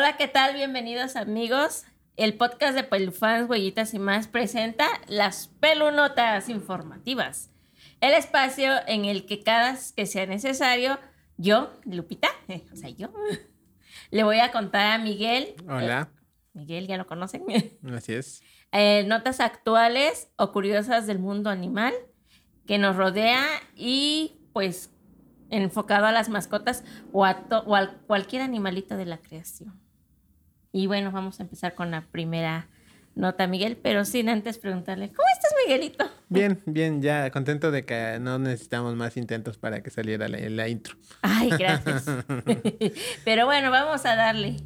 Hola, ¿qué tal? Bienvenidos amigos. El podcast de Pelufans, Huellitas y más presenta las pelunotas informativas. El espacio en el que cada que sea necesario, yo, Lupita, o sea, yo, le voy a contar a Miguel. Hola. eh, Miguel, ya lo conocen. Así es. Eh, notas actuales o curiosas del mundo animal que nos rodea y pues enfocado a las mascotas o a, to- o a cualquier animalito de la creación. Y bueno, vamos a empezar con la primera nota, Miguel, pero sin antes preguntarle, ¿cómo estás, Miguelito? Bien, bien, ya contento de que no necesitamos más intentos para que saliera la, la intro. Ay, gracias. Pero bueno, vamos a darle.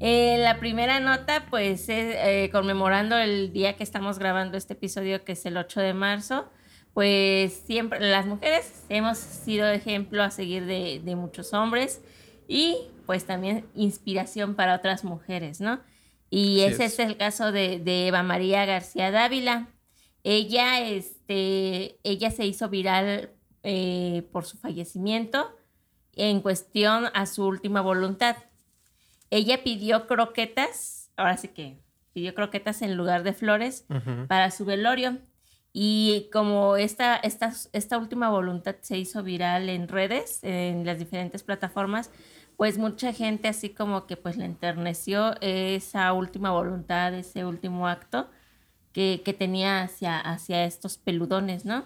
Eh, la primera nota, pues, es eh, conmemorando el día que estamos grabando este episodio, que es el 8 de marzo. Pues siempre las mujeres hemos sido ejemplo a seguir de, de muchos hombres y pues también inspiración para otras mujeres, ¿no? Y ese es. es el caso de, de Eva María García Dávila. Ella, este, ella se hizo viral eh, por su fallecimiento en cuestión a su última voluntad. Ella pidió croquetas, ahora sí que pidió croquetas en lugar de flores para su velorio. Y como esta, esta, esta última voluntad se hizo viral en redes, en las diferentes plataformas, pues mucha gente así como que pues le enterneció esa última voluntad, ese último acto que, que tenía hacia, hacia estos peludones, ¿no?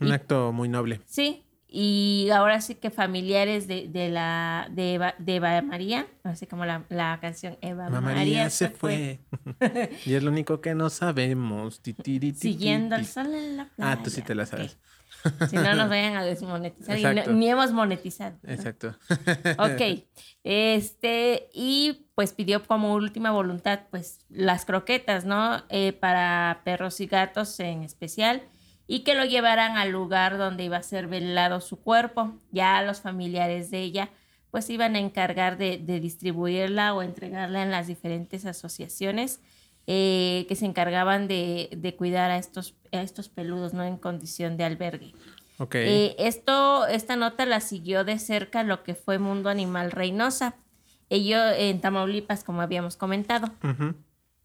Un Y- acto muy noble. Sí, y ahora sí que familiares de, de la de Eva, de Eva María, así como la, la canción Eva Mamá María, María se fue. y es lo único que no sabemos. Ti, ti, ti, ti, Siguiendo el sol en la playa. Ah, tú sí te la sabes. Si no nos vayan a desmonetizar. y no- ni hemos monetizado. ¿no? Exacto. Ok. Este, y pues pidió como última voluntad, pues, las croquetas, ¿no? Eh, para perros y gatos en especial. Y que lo llevaran al lugar donde iba a ser velado su cuerpo. Ya los familiares de ella, pues, iban a encargar de, de distribuirla o entregarla en las diferentes asociaciones eh, que se encargaban de, de cuidar a estos, a estos peludos, ¿no? En condición de albergue. Ok. Eh, esto, esta nota la siguió de cerca lo que fue Mundo Animal Reynosa. Ellos en Tamaulipas, como habíamos comentado. Ujú.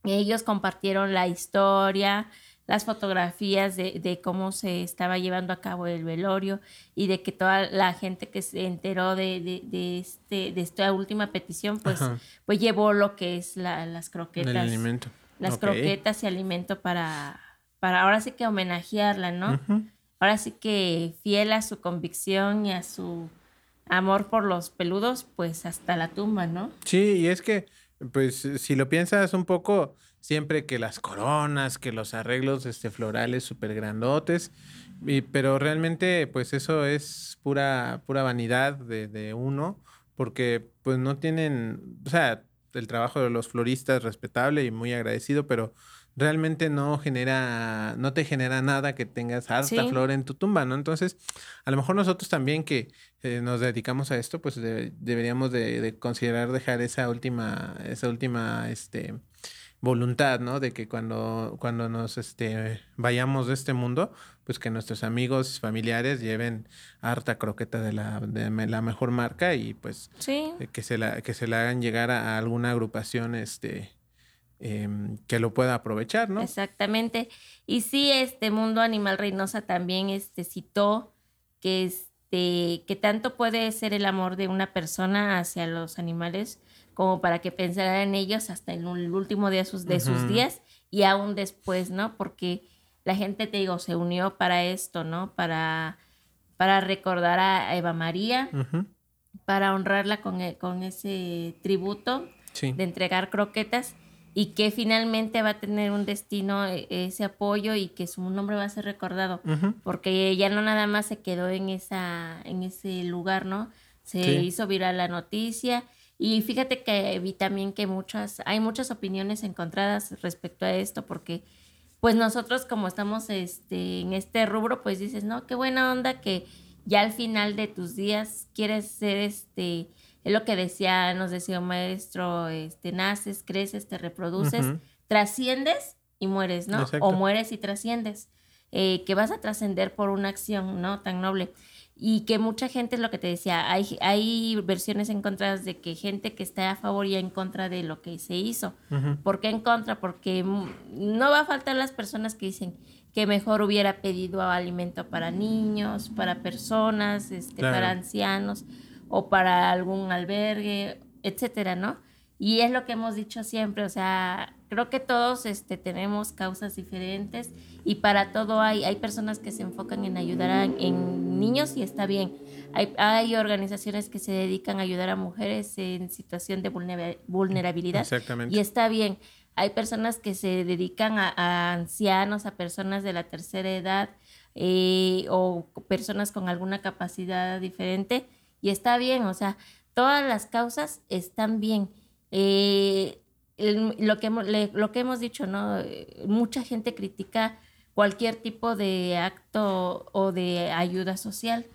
Ellos compartieron la historia, las fotografías de, de cómo se estaba llevando a cabo el velorio y de que toda la gente que se enteró de, de- de este, de esta última petición, pues, Ajá. pues llevó lo que es la- las croquetas El alimento. Las croquetas y alimento para, para ahora sí que homenajearla, ¿no? Ahora sí que fiel a su convicción y a su amor por los peludos, pues hasta la tumba, ¿no? Sí, y es que, pues, si lo piensas un poco, siempre que las coronas, que los arreglos este, florales súper grandotes, y- pero realmente, pues, eso es pura, pura vanidad de, de uno, porque, pues, no tienen, o sea, el trabajo de los floristas respetable y muy agradecido, pero realmente no genera, no te genera nada que tengas harta Sí. flor en tu tumba, ¿no? Entonces, a lo mejor nosotros también que eh, nos dedicamos a esto, pues de- deberíamos de, de considerar dejar esa última, esa última, este, voluntad, ¿no? De que cuando, cuando nos, este, vayamos de este mundo, pues que nuestros amigos, familiares lleven harta croqueta de la, de la mejor marca y pues Sí. eh, que se la, que se la hagan llegar a, a alguna agrupación, este, em, que lo pueda aprovechar, ¿no? Exactamente. Y sí, este Mundo Animal Reynosa también este, citó que, este, que tanto puede ser el amor de una persona hacia los animales como para que pensara en ellos hasta el, el último día de sus, de sus Ujú. días y aún después, ¿no? Porque la gente, te digo, se unió para esto, ¿no? Para, para recordar a Eva María, Ujú. para honrarla con, e- con ese tributo Sí. de entregar croquetas y que finalmente va a tener un destino eh, ese apoyo y que su nombre va a ser recordado Ujú. porque ya no nada más se quedó en esa en ese lugar no se Sí. hizo viral la noticia y fíjate que vi también que muchas hay muchas opiniones encontradas respecto a esto porque pues nosotros como estamos este en este rubro pues dices no qué buena onda que ya al final de tus días quieres ser este es lo que decía nos decía un maestro este naces creces te reproduces trasciendes y mueres no Exacto. o mueres y trasciendes eh, que vas a trascender por una acción no tan noble y que mucha gente es lo que te decía, hay, hay versiones encontradas de que gente que está a favor y en contra de lo que se hizo. ¿Por qué en contra? Porque no va a faltar las personas que dicen que mejor hubiera pedido alimento para niños, para personas, este, para ancianos o para algún albergue, etcétera, ¿no? Y es lo que hemos dicho siempre, o sea, creo que todos este, tenemos causas diferentes y para todo hay, hay personas que se enfocan en ayudar a, en niños y está bien. Hay, hay, organizaciones que se dedican a ayudar a mujeres en situación de vulnerabilidad y está bien. Hay personas que se dedican a, ancianos, a personas de la tercera edad eh, o personas con alguna capacidad diferente y está bien, o sea, todas las causas están bien eh, lo, que, lo que hemos dicho, ¿no? Mucha gente critica cualquier tipo de acto o de ayuda social.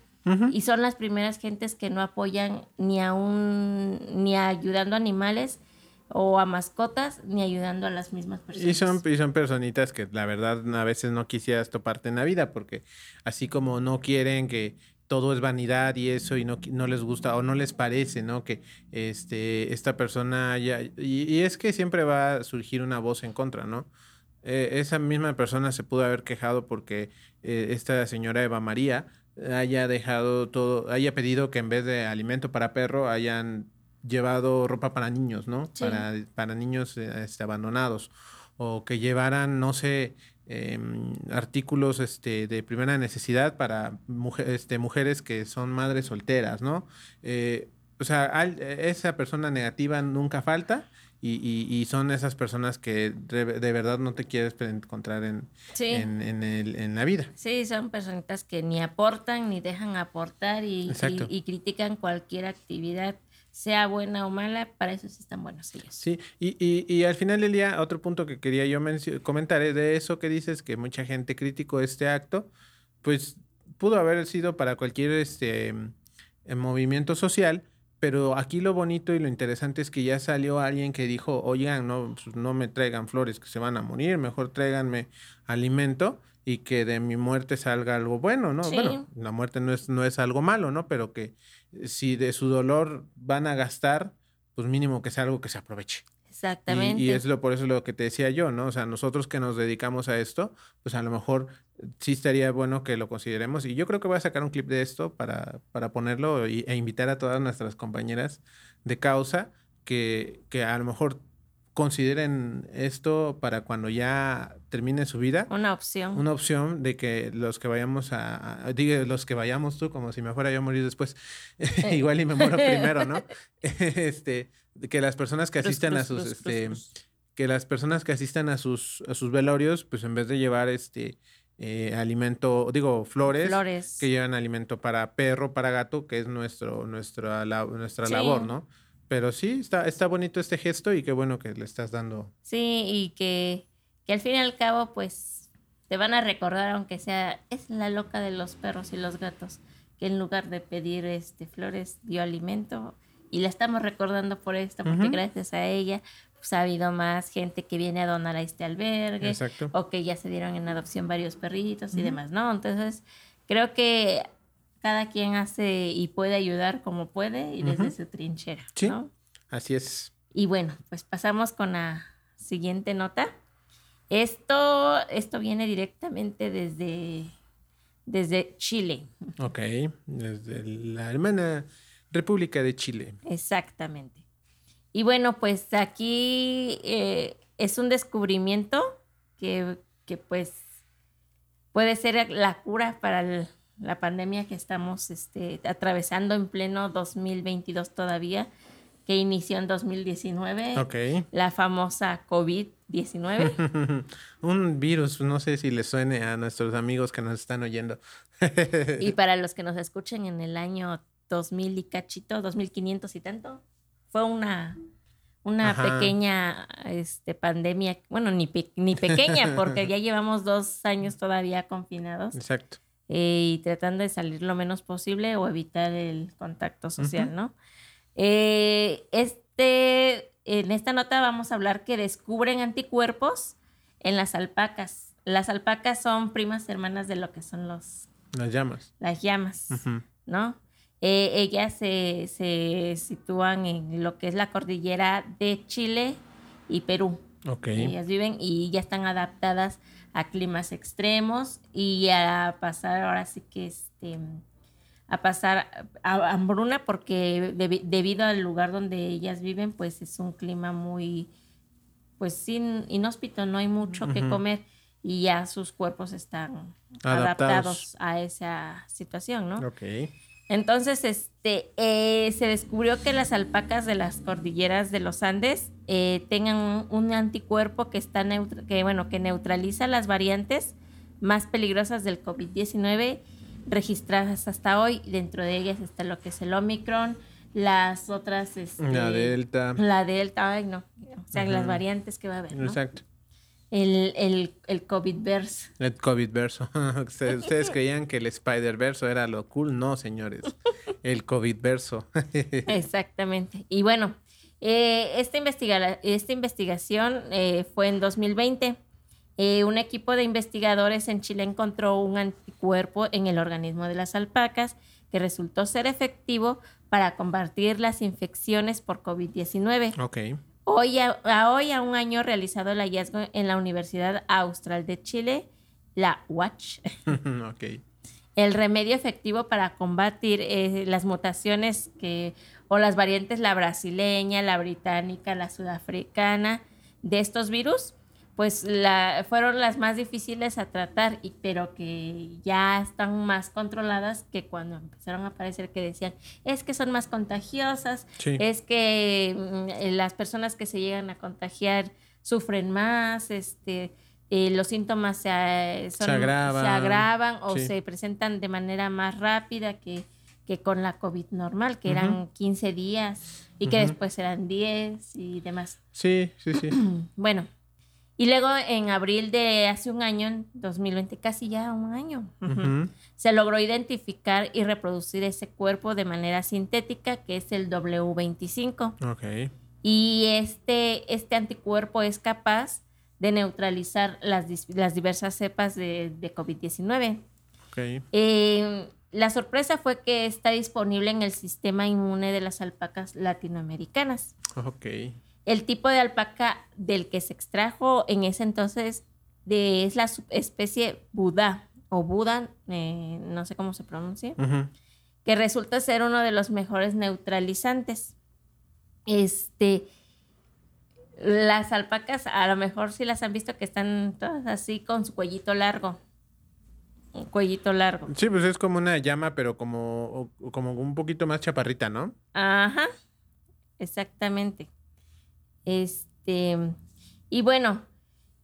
Y son las primeras gentes que no apoyan ni a un, ni ayudando a animales o a mascotas, ni ayudando a las mismas personas. Y son, y son personitas que la verdad a veces no quisieras toparte en la vida, porque así como no quieren que todo es vanidad y eso y no, no les gusta o no les parece, ¿no? Que este, esta persona ya... Y, es que siempre va a surgir una voz en contra, ¿no? Eh, esa misma persona se pudo haber quejado porque eh, esta señora Eva María haya dejado todo, haya pedido que en vez de alimento para perro hayan llevado ropa para niños, ¿no? Para, para niños este, abandonados. O que llevaran, no sé, Em, artículos este, de primera necesidad para este, mujeres que son madres solteras, ¿no? Eh, o sea, esa persona negativa nunca falta y, son esas personas que de, verdad no te quieres encontrar en, en, la vida. Sí, son personitas que ni aportan ni dejan aportar y, y critican cualquier actividad sea buena o mala, para eso sí están buenos ellos. Sí, y, y, y al final del día, otro punto que quería yo comentar es de eso que dices, que mucha gente criticó este acto, pues pudo haber sido para cualquier este, eh, movimiento social, pero aquí lo bonito y lo interesante es que ya salió alguien que dijo, oigan, no, pues, no me traigan flores que se van a morir, mejor tráiganme alimento y que de mi muerte salga algo bueno, ¿no? Bueno, la muerte no es, no es algo malo, ¿no? Pero que si de su dolor van a gastar, pues mínimo que sea algo que se aproveche. Exactamente. Y, es lo, por eso lo que te decía yo, ¿no? O sea, nosotros que nos dedicamos a esto, pues a lo mejor sí estaría bueno que lo consideremos. Y yo creo que voy a sacar un clip de esto para, para ponerlo e invitar a todas nuestras compañeras de causa que, que a lo mejor consideren esto para cuando ya termine su vida. Una opción. Una opción de que los que vayamos a, diga los que vayamos tú, como si me fuera yo a morir después, igual y me muero primero, ¿no? este, que las personas que asistan a sus, este, que las personas que asistan a sus, a sus velorios, pues en vez de llevar este eh, alimento, digo, flores, flores, que llevan alimento para perro, para gato, que es nuestro, nuestra, nuestra labor, ¿no? Pero sí, está, está bonito este gesto y qué bueno que le estás dando. Sí, y que, que al fin y al cabo, pues, te van a recordar, aunque sea, es la loca de los perros y los gatos, que en lugar de pedir este flores dio alimento. Y la estamos recordando por esto, porque gracias a ella pues, ha habido más gente que viene a donar a este albergue. Exacto. O que ya se dieron en adopción varios perritos y demás, ¿no? Entonces, creo que cada quien hace y puede ayudar como puede y desde su trinchera. Sí, así es. Y bueno, pues pasamos con la siguiente nota. Esto, esto viene directamente desde, desde Chile. Ok, desde la hermana República de Chile. Exactamente. Y bueno, pues aquí eh, es un descubrimiento que, que pues puede ser la cura para el, la pandemia que estamos este, atravesando en pleno 2022 todavía, que inició en 2019. Ok. La famosa COVID-19. Un virus, no sé si le suene a nuestros amigos que nos están oyendo. y para los que nos escuchen en el año 2000 y cachito, 2500 y tanto, fue una, una pequeña este, pandemia, bueno, ni, ni pequeña, porque ya llevamos dos años todavía confinados. Exacto. Eh, y tratando de salir lo menos posible o evitar el contacto social, ¿no? Eh, este, en esta nota vamos a hablar que descubren anticuerpos en las alpacas. Las alpacas son primas hermanas de lo que son los... Las llamas. Las llamas. ¿no? Eh, ellas se, se sitúan en lo que es la cordillera de Chile y Perú. Ok. Ellas viven y ya están adaptadas a climas extremos y a pasar ahora sí que este a pasar a hambruna porque debi- debido al lugar donde ellas viven pues es un clima muy pues sin inhóspito no hay mucho que comer y ya sus cuerpos están Adaptados. adaptados, a esa situación no Ok. entonces, este, eh, se descubrió que las alpacas de las cordilleras de los Andes eh, tengan un, anticuerpo que está que bueno, que neutraliza las variantes más peligrosas del COVID-19 registradas hasta hoy. Dentro de ellas está lo que es el Omicron, las otras, este, La delta. la Delta, ay no, o sea, las variantes que va a haber, ¿no? Exacto. El, el, el COVID-verse. El COVID verso. Ustedes, creían que el Spider verso era lo cool. No, señores. El COVID verso. Exactamente. Y bueno, eh, esta, investiga- esta investigación eh, fue en 2020. Eh, un equipo de investigadores en Chile encontró un anticuerpo en el organismo de las alpacas que resultó ser efectivo para combatir las infecciones por COVID-19. ok. Hoy a, a hoy, a un año realizado el hallazgo en la Universidad Austral de Chile, la UACH, ok. el remedio efectivo para combatir eh, las mutaciones que o las variantes la brasileña, la británica, la sudafricana de estos virus, pues la, fueron las más difíciles a tratar, y, pero que ya están más controladas que cuando empezaron a aparecer que decían, es que son más contagiosas, Sí. es que mm, las personas que se llegan a contagiar sufren más, este, eh, los síntomas se, eh, son- Se agravan. se agravan o Sí. se presentan de manera más rápida que, que con la COVID normal, que eran 15 días y que después eran 10 y demás. Sí, sí, sí. Bueno, y luego en abril de hace un año, en 2020, casi ya un año, se logró identificar y reproducir ese cuerpo de manera sintética, que es el W25. Ok. Y este, este anticuerpo es capaz de neutralizar las, las diversas cepas de, de COVID-19. Ok. Eh, la sorpresa fue que está disponible en el sistema inmune de las alpacas latinoamericanas. Ok. El tipo de alpaca del que se extrajo en ese entonces de, es la subespecie Buda o Buda, eh, no sé cómo se pronuncia, que resulta ser uno de los mejores neutralizantes. Este, las alpacas, a lo mejor sí las han visto que están todas así con su cuellito largo. Un cuellito largo. Sí, pues es como una llama, pero como, como un poquito más chaparrita, ¿no? Ajá, exactamente. Este, y bueno,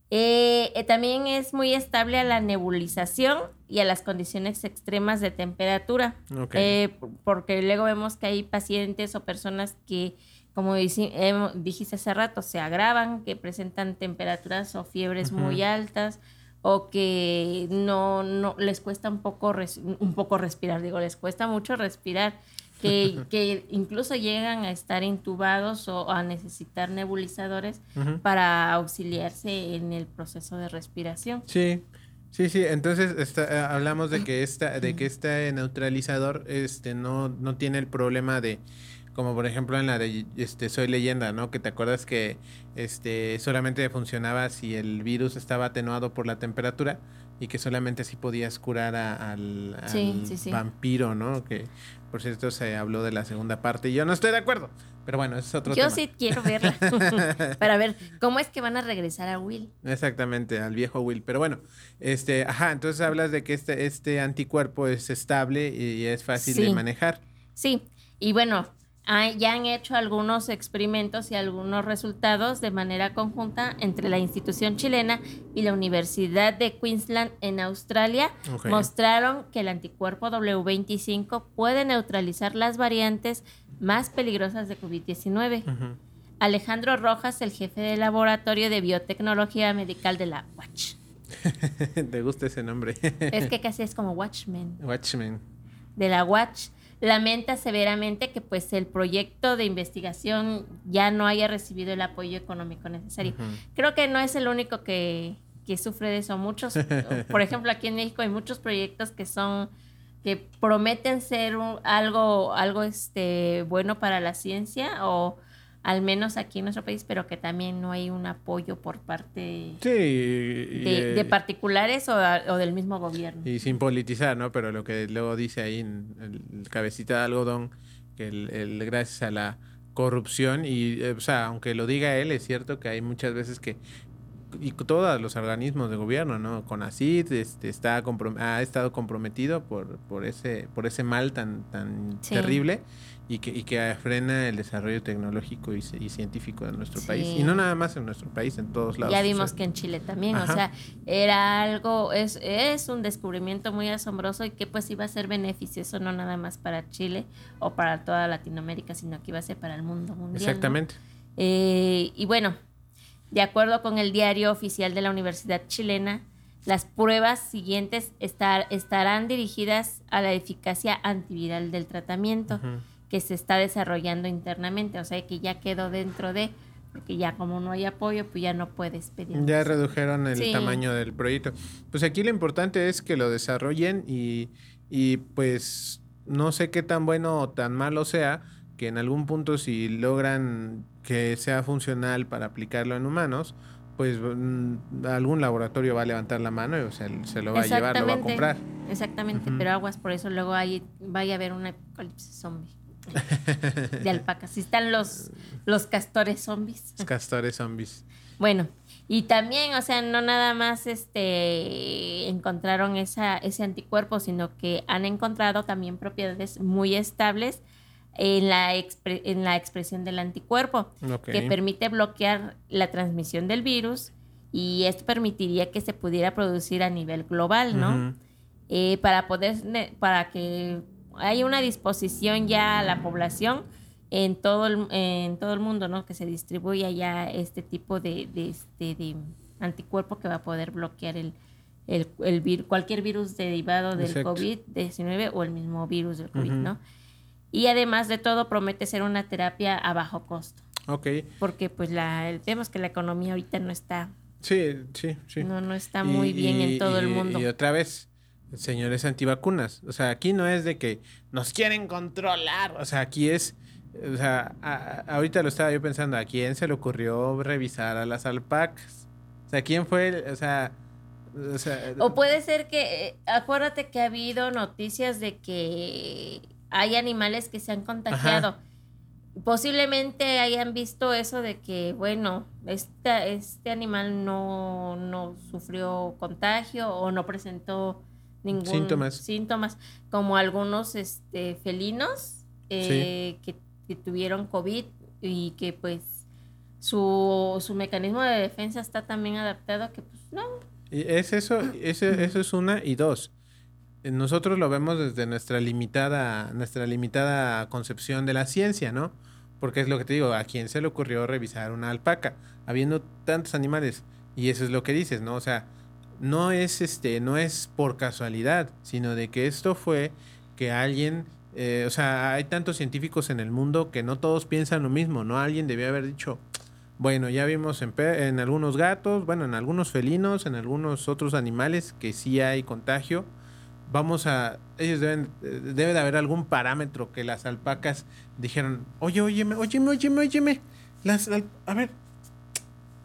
eh, eh, también es muy estable a la nebulización y a las condiciones extremas de temperatura. Eh, porque luego vemos que hay pacientes o personas que, como hemo- dijiste hace rato, se agravan, que presentan temperaturas o fiebres muy altas o que no, no les cuesta un poco, res- un poco respirar, digo, les cuesta mucho respirar, que, que incluso llegan a estar intubados o a necesitar nebulizadores para auxiliarse en el proceso de respiración. Sí, sí, sí. Entonces esta- eh, hablamos de que esta, de que este neutralizador, este, no, no tiene el problema de, como por ejemplo en la de este Soy Leyenda, ¿no? Que te acuerdas que este solamente funcionaba si el virus estaba atenuado por la temperatura y que solamente así podías curar a- al, Sí, al sí, sí. vampiro, ¿no? Que por cierto se habló de la segunda parte y yo no estoy de acuerdo. Pero bueno, ese es otro Yo tema. sí quiero verla para ver cómo es que van a regresar a Will. Exactamente, al viejo Will. Pero bueno, este, ajá, entonces hablas de que este, este anticuerpo es estable y es fácil de manejar. Sí, y bueno, ya han hecho algunos experimentos y algunos resultados de manera conjunta entre la institución chilena y la Universidad de Queensland en Australia. Mostraron que el anticuerpo W25 puede neutralizar las variantes más peligrosas de COVID-19. Ujú. Alejandro Rojas, el jefe del laboratorio de biotecnología medical de la Watch. ¿Te gusta ese nombre? Es que casi es como Watchmen. Watchmen. de la Watch lamenta severamente que pues el proyecto de investigación ya no haya recibido el apoyo económico necesario. Creo que no es el único que, que sufre de eso. Muchos, por ejemplo, aquí en México hay muchos proyectos que son que prometen ser algo, algo este, bueno para la ciencia o al menos aquí en nuestro país, pero que también no hay un apoyo por parte de, eh, particulares o, del mismo gobierno. Y sin politizar, ¿no? Pero lo que luego dice ahí en el cabecita de algodón, que el, gracias a la corrupción y, eh, o sea, aunque lo diga él, es cierto que hay muchas veces que y todos los organismos de gobierno, ¿no? CONACYT este, está ha estado comprometido por, por ese por ese mal tan tan terrible y que, y que frena el desarrollo tecnológico y, científico de nuestro país. Y no nada más en nuestro país, en todos lados. Ya vimos que en Chile también, o sea, era algo, es, es un descubrimiento muy asombroso y que pues iba a ser beneficioso no nada más para Chile o para toda Latinoamérica, sino que iba a ser para el mundo mundial. Exactamente. Eh, y bueno, de acuerdo con el diario oficial de la Universidad Chilena, las pruebas siguientes estar, estarán dirigidas a la eficacia antiviral del tratamiento que se está desarrollando internamente, o sea que ya quedó dentro de, porque ya como no hay apoyo, pues ya no puedes pedir. Ya redujeron el tamaño del proyecto. Pues aquí lo importante es que lo desarrollen y, y pues no sé qué tan bueno o tan malo sea, que en algún punto si logran que sea funcional para aplicarlo en humanos, pues mm, algún laboratorio va a levantar la mano y o sea, se lo va a llevar, lo va a comprar. Exactamente, pero aguas, por eso luego hay, vaya a haber una apocalipsis zombie de alpacas. Si están los, los castores zombies. Los castores zombies. Bueno, y también, o sea, no nada más este encontraron esa, ese anticuerpo, sino que han encontrado también propiedades muy estables en la, en la expresión del anticuerpo, que permite bloquear la transmisión del virus y esto permitiría que se pudiera producir a nivel global, ¿no? Eh, para poder, para que haya una disposición ya a la población en todo el, en todo el mundo, ¿no? Que se distribuya ya este tipo de, de, este, de anticuerpo que va a poder bloquear el, el, el cualquier virus derivado del COVID-19 o el mismo virus del COVID, ¿no? Y además de todo, promete ser una terapia a bajo costo. Ok. Porque pues la, el tema es que la economía ahorita no está... Sí, sí, sí. No, no está muy bien en todo el mundo. Y otra vez, señores antivacunas. O sea, aquí no es de que nos quieren controlar. O sea, aquí es... O sea, ahorita lo estaba yo pensando, ¿a quién se le ocurrió revisar a las alpacas? O sea, ¿quién fue? o sea... O, sea, o puede ser que, eh, acuérdate que ha habido noticias de que hay animales que se han contagiado. Posiblemente hayan visto eso de que, bueno, este, este animal no, no sufrió contagio o no presentó ningún síntomas, síntomas como algunos este, felinos eh, que, tuvieron COVID y que pues su, su mecanismo de defensa está también adaptado a que pues no. Es eso, eso, eso es una y dos nosotros lo vemos desde nuestra limitada, nuestra limitada concepción de la ciencia, ¿no? Porque es lo que te digo, ¿a quién se le ocurrió revisar una alpaca? Habiendo tantos animales. Y eso es lo que dices, ¿no? O sea, no es este, no es por casualidad, sino de que esto fue que alguien, eh, o sea, hay tantos científicos en el mundo que no todos piensan lo mismo, ¿no? Alguien debió haber dicho, bueno, ya vimos en, en algunos gatos, bueno, en algunos felinos, en algunos otros animales que sí hay contagio vamos a, ellos deben, debe de haber algún parámetro que las alpacas dijeron, oye, óyeme, óyeme, óyeme, óyeme, las, a ver,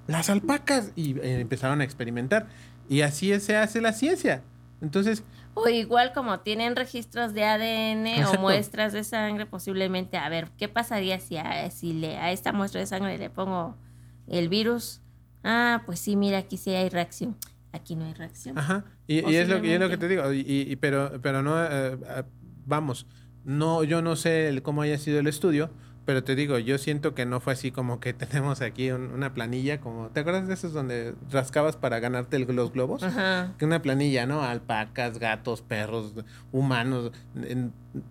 las alpacas, y eh, empezaron a experimentar. Y así se hace la ciencia. Entonces... O igual como tienen registros de ADN o muestras de sangre, posiblemente, a ver, ¿qué pasaría si a, si le, a esta muestra de sangre le pongo el virus? Ah, pues sí, mira, aquí sí hay reacción aquí no hay reacción. Ajá, y, es, lo, que te digo, y, pero, pero no, eh, eh, vamos, no, yo no sé cómo haya sido el estudio, pero te digo, yo siento que no fue así como que tenemos aquí una planilla, como, ¿te acuerdas de esos donde rascabas para ganarte los globos? Ajá. Que una planilla, ¿no? Alpacas, gatos, perros, humanos.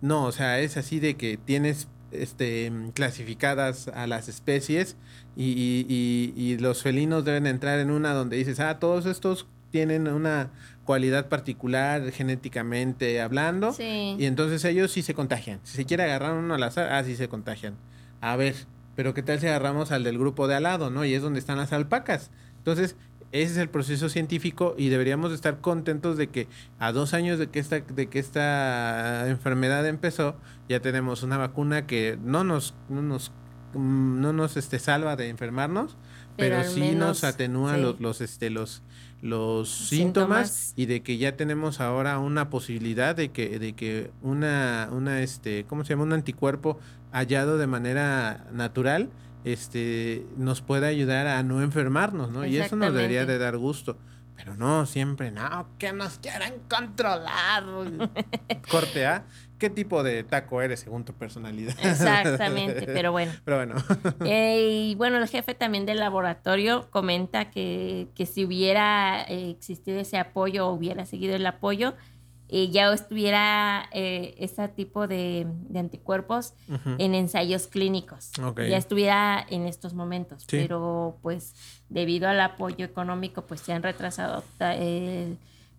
No, o sea, es así de que tienes este, clasificadas a las especies y, y, los felinos deben entrar en una donde dices, ah, todos estos tienen una cualidad particular genéticamente hablando y entonces ellos sí se contagian. Si se quiere agarrar uno al azar, ah, sí se contagian. A ver, pero ¿qué tal si agarramos al del grupo de al lado, no? Y es donde están las alpacas. Entonces, ese es el proceso científico y deberíamos estar contentos de que a dos años de que esta, de que esta enfermedad empezó, ya tenemos una vacuna que no nos, no nos, mm, no nos este, salva de enfermarnos, pero, sí nos atenúa los, los, este, los, los síntomas, y de que ya tenemos ahora una posibilidad de que, de que una, una, este, ¿cómo se llama? Un anticuerpo hallado de manera natural este, nos puede ayudar a no enfermarnos, ¿no? Y eso nos debería de dar gusto. Pero no, siempre, no, que nos quieran controlar. Corte A. ¿Qué tipo de taco eres según tu personalidad? Exactamente, pero bueno. Pero bueno. Eh, y bueno, el jefe también del laboratorio comenta que, que si hubiera eh, existido ese apoyo o hubiera seguido el apoyo, eh, ya estuviera eh, ese tipo de, anticuerpos en ensayos clínicos. Ya estuviera en estos momentos. Pero pues debido al apoyo económico, pues se han retrasado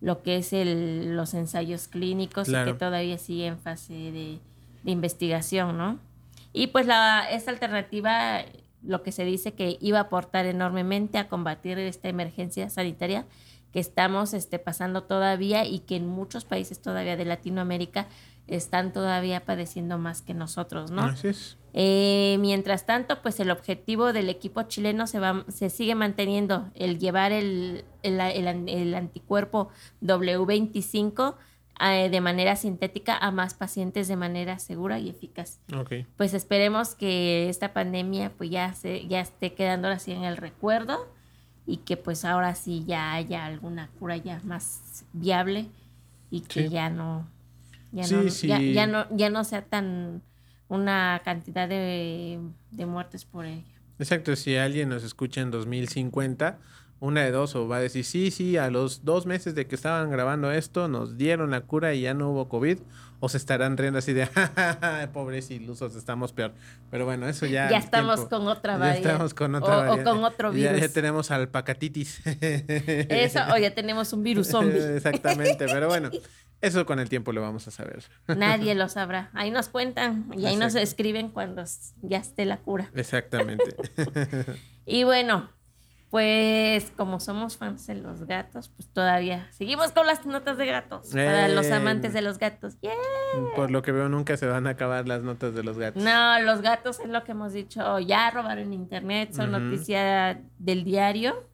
lo que es el, los ensayos clínicos y que todavía sigue en fase de, investigación, ¿no? Y pues la, esta alternativa, lo que se dice que iba a aportar enormemente a combatir esta emergencia sanitaria que estamos este, pasando todavía y que en muchos países todavía de Latinoamérica están todavía padeciendo más que nosotros, ¿no? Así es. Eh, mientras tanto, pues el objetivo del equipo chileno se, va, se sigue manteniendo, el llevar el, el, el, anticuerpo W25 eh, de manera sintética a más pacientes de manera segura y eficaz. Okay. Pues esperemos que esta pandemia pues ya, se, ya esté quedando así en el recuerdo y que pues ahora sí ya haya alguna cura ya más viable y que ya no ya, no, Ya, no ya no sea tan una cantidad de, de muertes por ella. Exacto, si alguien nos escucha en 2050, una de dos, o va a decir, sí, sí, a los dos meses de que estaban grabando esto, nos dieron la cura y ya no hubo COVID, o se estarán riendo así de, pobres ilusos, estamos peor. Pero bueno, eso ya. Ya estamos con otra variedad. Ya estamos con otra o, o con otro virus. Ya, tenemos alpacatitis. Eso, o ya tenemos un virus zombie. Exactamente, pero bueno. Eso con el tiempo lo vamos a saber. Nadie lo sabrá. Ahí nos cuentan y ahí nos escriben cuando ya esté la cura. Exactamente. y bueno, pues como somos fans de los gatos, pues todavía seguimos con las notas de gatos. Para los amantes de los gatos. Por lo que veo, nunca se van a acabar las notas de los gatos. No, los gatos es lo que hemos dicho. Ya robaron internet, son noticia del diario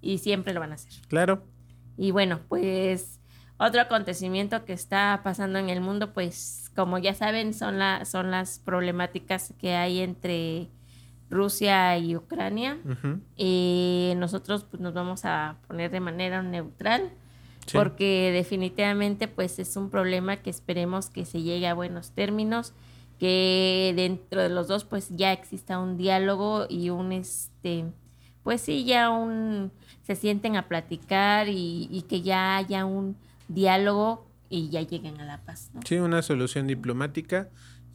y siempre lo van a hacer. Claro. Y bueno, pues otro acontecimiento que está pasando en el mundo, pues como ya saben, son, la, son las problemáticas que hay entre Rusia y Ucrania. y nosotros pues, nos vamos a poner de manera neutral. Porque definitivamente pues es un problema que esperemos que se llegue a buenos términos, que dentro de los dos pues ya exista un diálogo y un este, pues sí, ya un, se sienten a platicar y, y que ya haya un diálogo y ya lleguen a la paz. Sí, una solución diplomática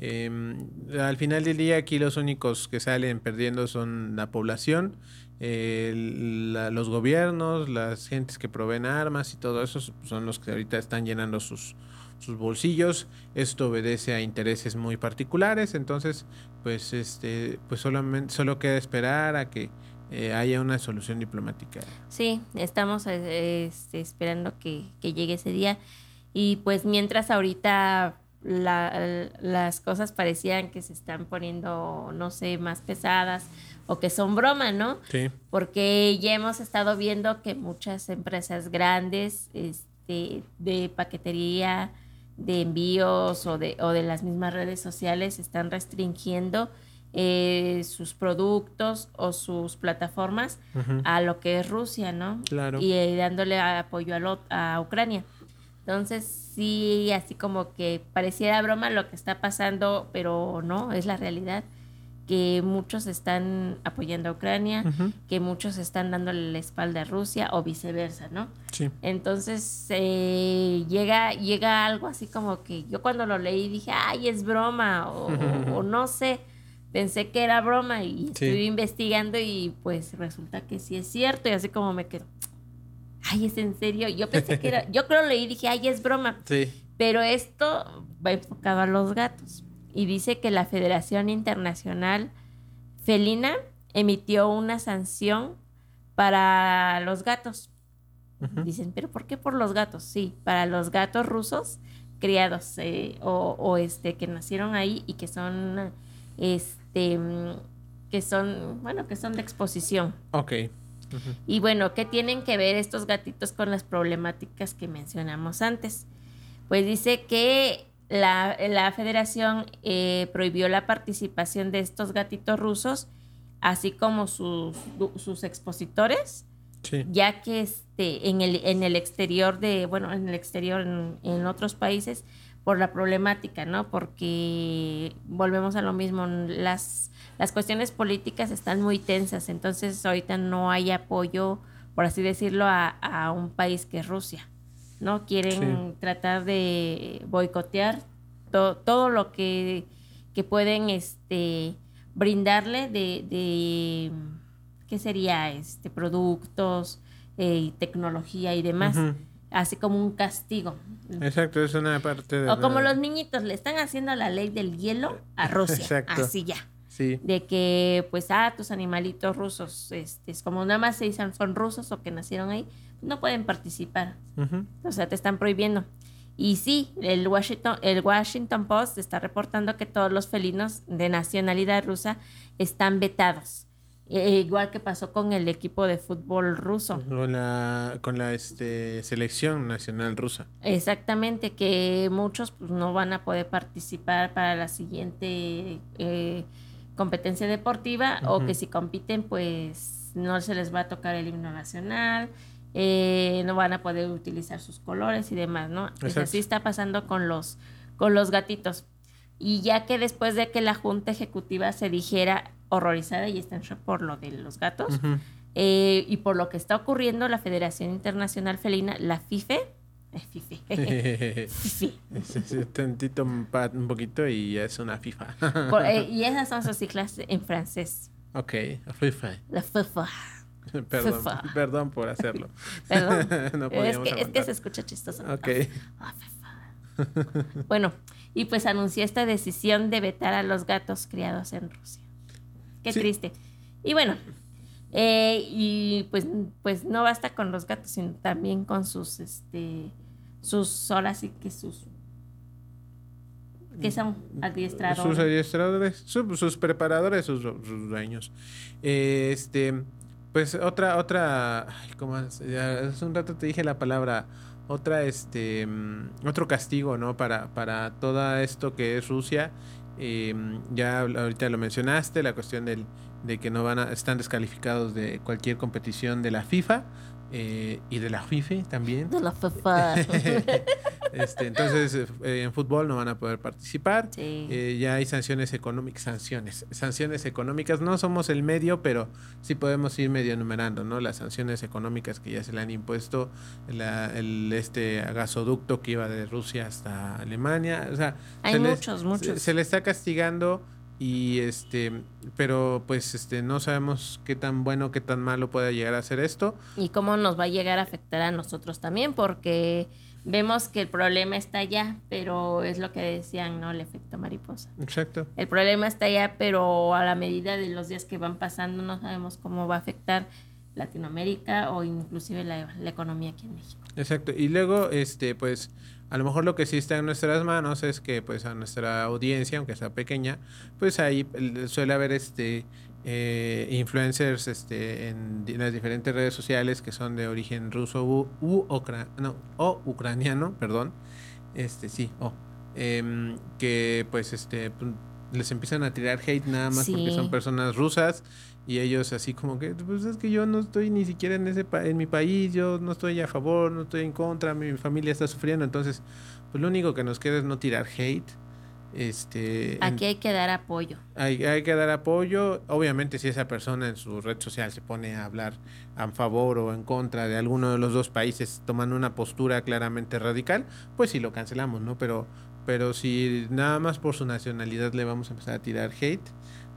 Em, al final del día aquí los únicos que salen perdiendo son la población, los gobiernos, las gentes que proveen armas y todo eso son los que ahorita están llenando sus, sus bolsillos. Esto obedece a intereses muy particulares, entonces pues este pues solamente solo queda esperar a que eh, haya una solución diplomática. Sí, estamos eh, este, esperando que, que llegue ese día y pues mientras ahorita la, las cosas parecían que se están poniendo, no sé, más pesadas o que son broma, ¿no? Sí. Porque ya hemos estado viendo que muchas empresas grandes este, de paquetería, de envíos o de, o de las mismas redes sociales están restringiendo eh, sus productos o sus plataformas a lo que es Rusia, ¿no? Claro. Y eh, dándole apoyo a, a Ucrania. Entonces, sí, así como que pareciera broma lo que está pasando, pero no, es la realidad que muchos están apoyando a Ucrania, que muchos están dándole la espalda a Rusia o viceversa, ¿no? Sí. Entonces eh, llega, llega algo así como que yo cuando lo leí dije, ay, es broma o, no sé, pensé que era broma y estuve investigando y pues resulta que sí es cierto y así como me quedo, ay, es en serio. Yo pensé que era, yo creo leí y dije, ay, es broma. Sí. Pero esto va enfocado a los gatos. Y dice que la Federación Internacional Felina emitió una sanción para los gatos. Dicen, pero ¿por qué por los gatos? Sí, para los gatos rusos criados eh, o, este que nacieron ahí y que son este que son bueno que son de exposición. Ok. Y bueno, ¿qué tienen que ver estos gatitos con las problemáticas que mencionamos antes? Pues dice que la, federación eh, prohibió la participación de estos gatitos rusos, así como sus, sus expositores, ya que este, en, el, en el exterior de, bueno, en el exterior, en, otros países, por la problemática, ¿no? Porque volvemos a lo mismo, las, las cuestiones políticas están muy tensas, entonces ahorita no hay apoyo, por así decirlo, a, un país que es Rusia, ¿no? Quieren tratar de boicotear todo lo que, que pueden este, brindarle de ¿qué sería? Este, productos eh, tecnología y demás. Así como un castigo. Exacto, es una parte de... O como los niñitos, le están haciendo la ley del hielo a Rusia. Exacto. Así ya. Sí. De que, pues, ah, tus animalitos rusos, este, es como nada más se dicen son rusos o que nacieron ahí, no pueden participar. O sea, te están prohibiendo. Y sí, el Washington, el Washington Post está reportando que todos los felinos de nacionalidad rusa están vetados. Eh, igual que pasó con el equipo de fútbol ruso. Con la, con la este, selección nacional rusa. Exactamente, que muchos pues, no van a poder participar para la siguiente eh, competencia deportiva o que si compiten pues no se les va a tocar el himno nacional, eh, no van a poder utilizar sus colores y demás, ¿no? Pues así está pasando con los, con los gatitos. Y ya que después de que la Junta Ejecutiva se dijera horrorizada y está en shock por lo de los gatos. Eh, y por lo que está ocurriendo, la Federación Internacional Felina, la FIFE, FIFE. FIFE. Es, tantito un, poquito y es una FIFA. Eh, y esas son sus siglas en francés. Ok, la FIFA. La FIFA. Perdón, perdón por hacerlo. Perdón. es, que, es, que, se escucha chistoso. Ok. Ah, bueno, y pues anunció esta decisión de vetar a los gatos criados en Rusia. Qué triste. Y bueno, eh, y pues, pues no basta con los gatos, sino también con sus, este, sus, horas y que sus, que son adiestradores. Sus adiestradores, sus, preparadores, sus, dueños. este, pues otra, otra, como hace un rato te dije la palabra, otra, este, mm, otro castigo, ¿no? Para, para todo esto que es Rusia Em, ya ahorita lo mencionaste, la cuestión del, de que no van a, están descalificados de cualquier competición de la FIFA eh, y de la FIFA también. De la FIFA. este, entonces, eh, en fútbol no van a poder participar. Eh, ya hay sanciones económicas, sanciones, sanciones económicas. No somos el medio, pero sí podemos ir medio enumerando, ¿no? Las sanciones económicas que ya se le han impuesto, el este gasoducto que iba de Rusia hasta Alemania. O sea, hay muchos, muchos. se le está castigando y este pero pues este no sabemos qué tan bueno qué tan malo pueda llegar a ser esto y cómo nos va a llegar a afectar a nosotros también porque vemos que el problema está allá pero es lo que decían no el efecto mariposa. Exacto. El problema está allá pero a la medida de los días que van pasando no sabemos cómo va a afectar Latinoamérica o inclusive la, la economía aquí en México. Exacto. Y luego este pues a lo mejor lo que sí está en nuestras manos es que pues a nuestra audiencia, aunque sea pequeña, pues ahí suele haber este eh, influencers este, en, las diferentes redes sociales que son de origen ruso u, no, o ucraniano, perdón. Este sí, o em, que pues este les empiezan a tirar hate nada más porque son personas rusas y ellos así como que, pues es que yo no estoy ni siquiera en ese en mi país, yo no estoy a favor, no estoy en contra, mi familia está sufriendo, entonces, pues lo único que nos queda es no tirar hate. Este, Aquí hay que dar apoyo. Hay, hay que dar apoyo. Obviamente, si esa persona en su red social se pone a hablar a favor o en contra de alguno de los dos países, tomando una postura claramente radical, pues sí lo cancelamos, ¿no? Pero, pero si nada más por su nacionalidad le vamos a empezar a tirar hate,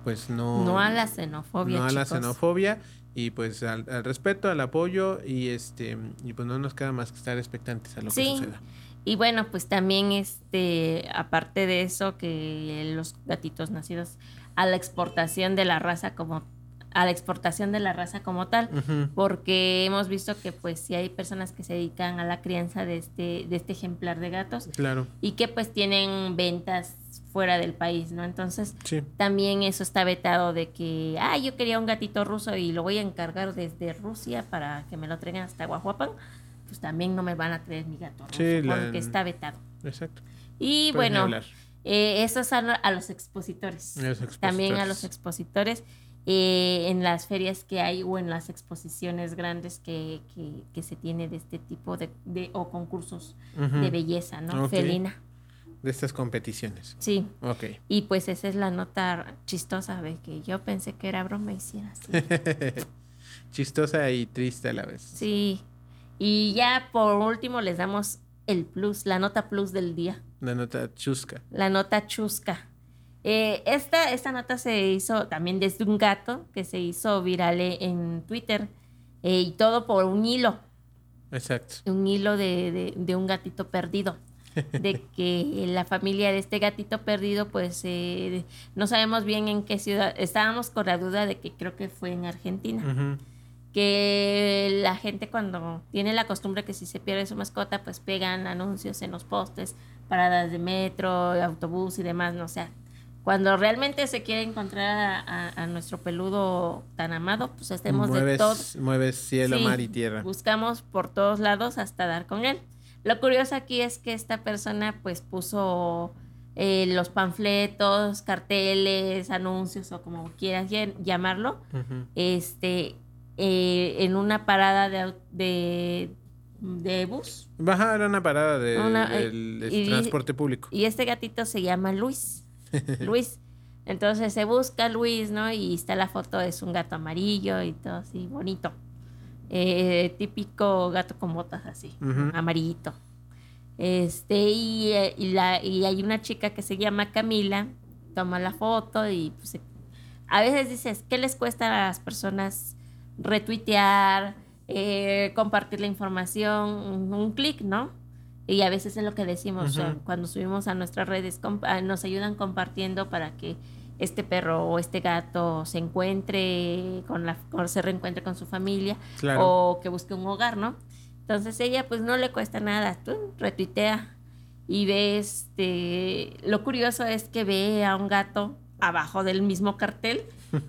pues no... No a la xenofobia. No a la xenofobia y pues al, respeto, al apoyo y este y pues no nos queda más que estar expectantes a lo que suceda. Y bueno, pues también este aparte de eso que los gatitos nacidos a la exportación de la raza como a la exportación de la raza como tal, porque hemos visto que pues sí hay personas que se dedican a la crianza de este, de este ejemplar de gatos Claro, y que pues tienen ventas fuera del país, ¿no? Entonces sí. también eso está vetado de que, ah, yo quería un gatito ruso y lo voy a encargar desde Rusia para que me lo traigan hasta Guajuapan, pues también no me van a traer mi gato ruso Sí, la- porque está vetado. Exacto. Y Puedes bueno, eh, eso es a, lo- a los expositores. Los También a expositores. los expositores eh, en las ferias que hay o en las exposiciones grandes que, que, que se tiene de este tipo de, de- o concursos de belleza, ¿no? Felina. De estas competiciones. Sí. Ok. Y pues esa es la nota chistosa de que yo pensé que era broma y sí era así. Chistosa y triste a la vez. Sí. Y ya por último les damos el plus, la nota plus del día. La nota chusca. La nota chusca. Eh, esta, esta nota se hizo también desde un gato que se hizo viral en Twitter eh, y todo por un hilo, Exacto. un hilo de, de- de un gatito perdido. De que la familia de este gatito perdido, pues eh, no sabemos bien en qué ciudad. Estábamos con la duda de que creo que fue en Argentina. Que la gente cuando tiene la costumbre que si se pierde su mascota, pues pegan anuncios en los postes, paradas de metro, autobús y demás, no o sea. Cuando realmente se quiere encontrar a, a- a nuestro peludo tan amado, pues estemos de mueves, todo. mueves cielo, Sí, mar y tierra. Buscamos por todos lados hasta dar con él. Lo curioso aquí es que esta persona pues puso eh, los panfletos, carteles, anuncios o como quieras ll- llamarlo, Ujú. este, eh, en una parada de, de, de bus. Baja era una parada de, Una- del y- y- transporte público. Y este gatito se llama Luis. Luis. Entonces se busca Luis, ¿no? Y está la foto, es un gato amarillo y todo así, bonito. Eh, típico gato con botas así, Ujú. amarillito. Este, y, eh, y la, y hay una chica que se llama Camila, toma la foto y pues, a veces dices, ¿qué les cuesta a las personas retuitear, eh, compartir la información, un, clic, ¿no? Y a veces es lo que decimos cuando subimos a nuestras redes, ah, nos ayudan compartiendo para que este perro o este gato se encuentre con la, o se reencuentre con su familia Claro. o que busque un hogar, ¿no? Entonces ella pues no le cuesta nada, tú retuitea y ve este, lo curioso es que ve a un gato abajo del mismo cartel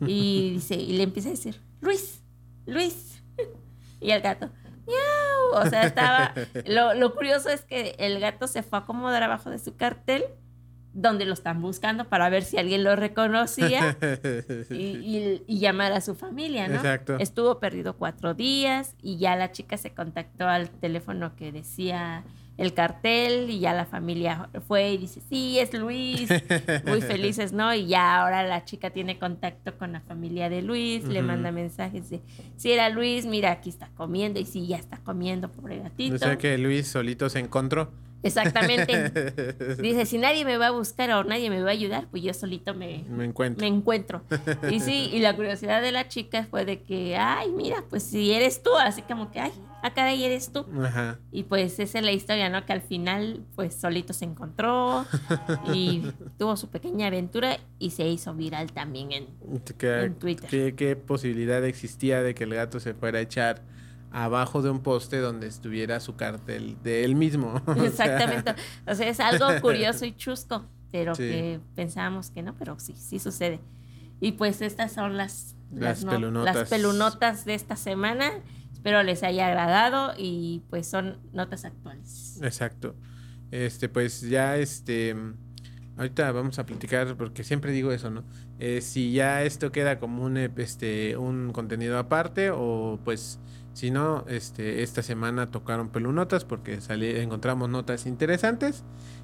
y dice, y le empieza a decir, Luis, Luis, y el gato, miau, o sea, estaba, lo, lo curioso es que el gato se fue a acomodar abajo de su cartel donde lo están buscando para ver si alguien lo reconocía y, y- y llamar a su familia, ¿no? Exacto. Estuvo perdido cuatro días y ya la chica se contactó al teléfono que decía el cartel y ya la familia fue y dice, sí, es Luis, muy felices, ¿no? Y ya ahora la chica tiene contacto con la familia de Luis, le manda mensajes de, si era Luis, mira, aquí está comiendo y sí, ya está comiendo, pobre gatito. o sea que Luis solito se encontró. Exactamente. Dice, si nadie me va a buscar o nadie me va a ayudar, pues yo solito me, Me encuentro. me encuentro. Y sí, y la curiosidad de la chica fue de que, ay, mira, pues si eres tú, así como que, ay, ah, caray, eres tú. Ajá. Y pues esa es la historia, ¿no? Que al final, pues solito se encontró y tuvo su pequeña aventura y se hizo viral también en... ¿Qué, En Twitter. qué- qué posibilidad existía de que el gato se fuera a echar abajo de un poste donde estuviera su cartel de él mismo? Exactamente. O sea, es algo curioso y chusco, pero Sí. que pensábamos que no, pero sí, sí sucede. Y pues estas son las, Las no- pelunotas. las pelunotas de esta semana. Espero les haya agradado y pues son notas actuales. Exacto. Este, pues ya este. Ahorita vamos a platicar, porque siempre digo eso, ¿no? Eh, si ya esto queda como un, este, un contenido aparte, o pues si no, este, esta semana tocaron pelunotas porque sali- encontramos notas interesantes.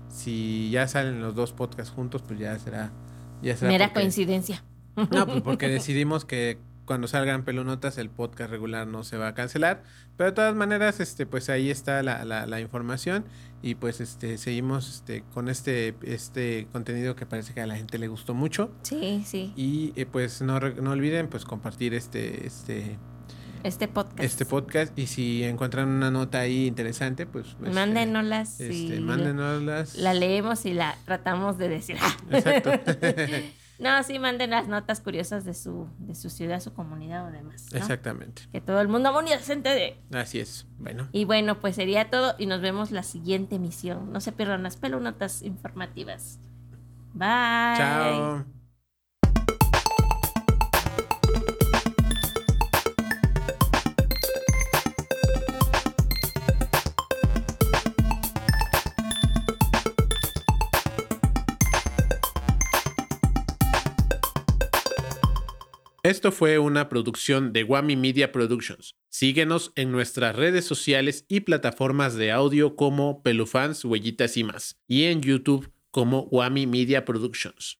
Si ya salen los dos podcasts juntos, pues ya será. Ya será Mera porque- coincidencia. no, pues porque decidimos que cuando salgan pelunotas el podcast regular no se va a cancelar. Pero de todas maneras, este, pues ahí está la, la, la información. Y pues este, seguimos este, con este, este contenido que parece que a la gente le gustó mucho. Sí, sí. Y eh, pues no, no olviden pues compartir este, este, Este podcast. este podcast. Y si encuentran una nota ahí interesante, pues, pues, Mándenoslas este, y mándenoslas. la leemos y la tratamos de decir. Exacto. No, sí, manden las notas curiosas de su, de su ciudad, su comunidad o demás. ¿no? Exactamente. Que todo el mundo se entere. Así es. Bueno. Y bueno, pues sería todo y nos vemos la siguiente emisión. No se pierdan las pelonotas informativas. Bye. Chao. Esto fue una producción de Wami Media Productions. Síguenos en nuestras redes sociales y plataformas de audio como Pelufans, Huellitas y más, y en YouTube como Wami Media Productions.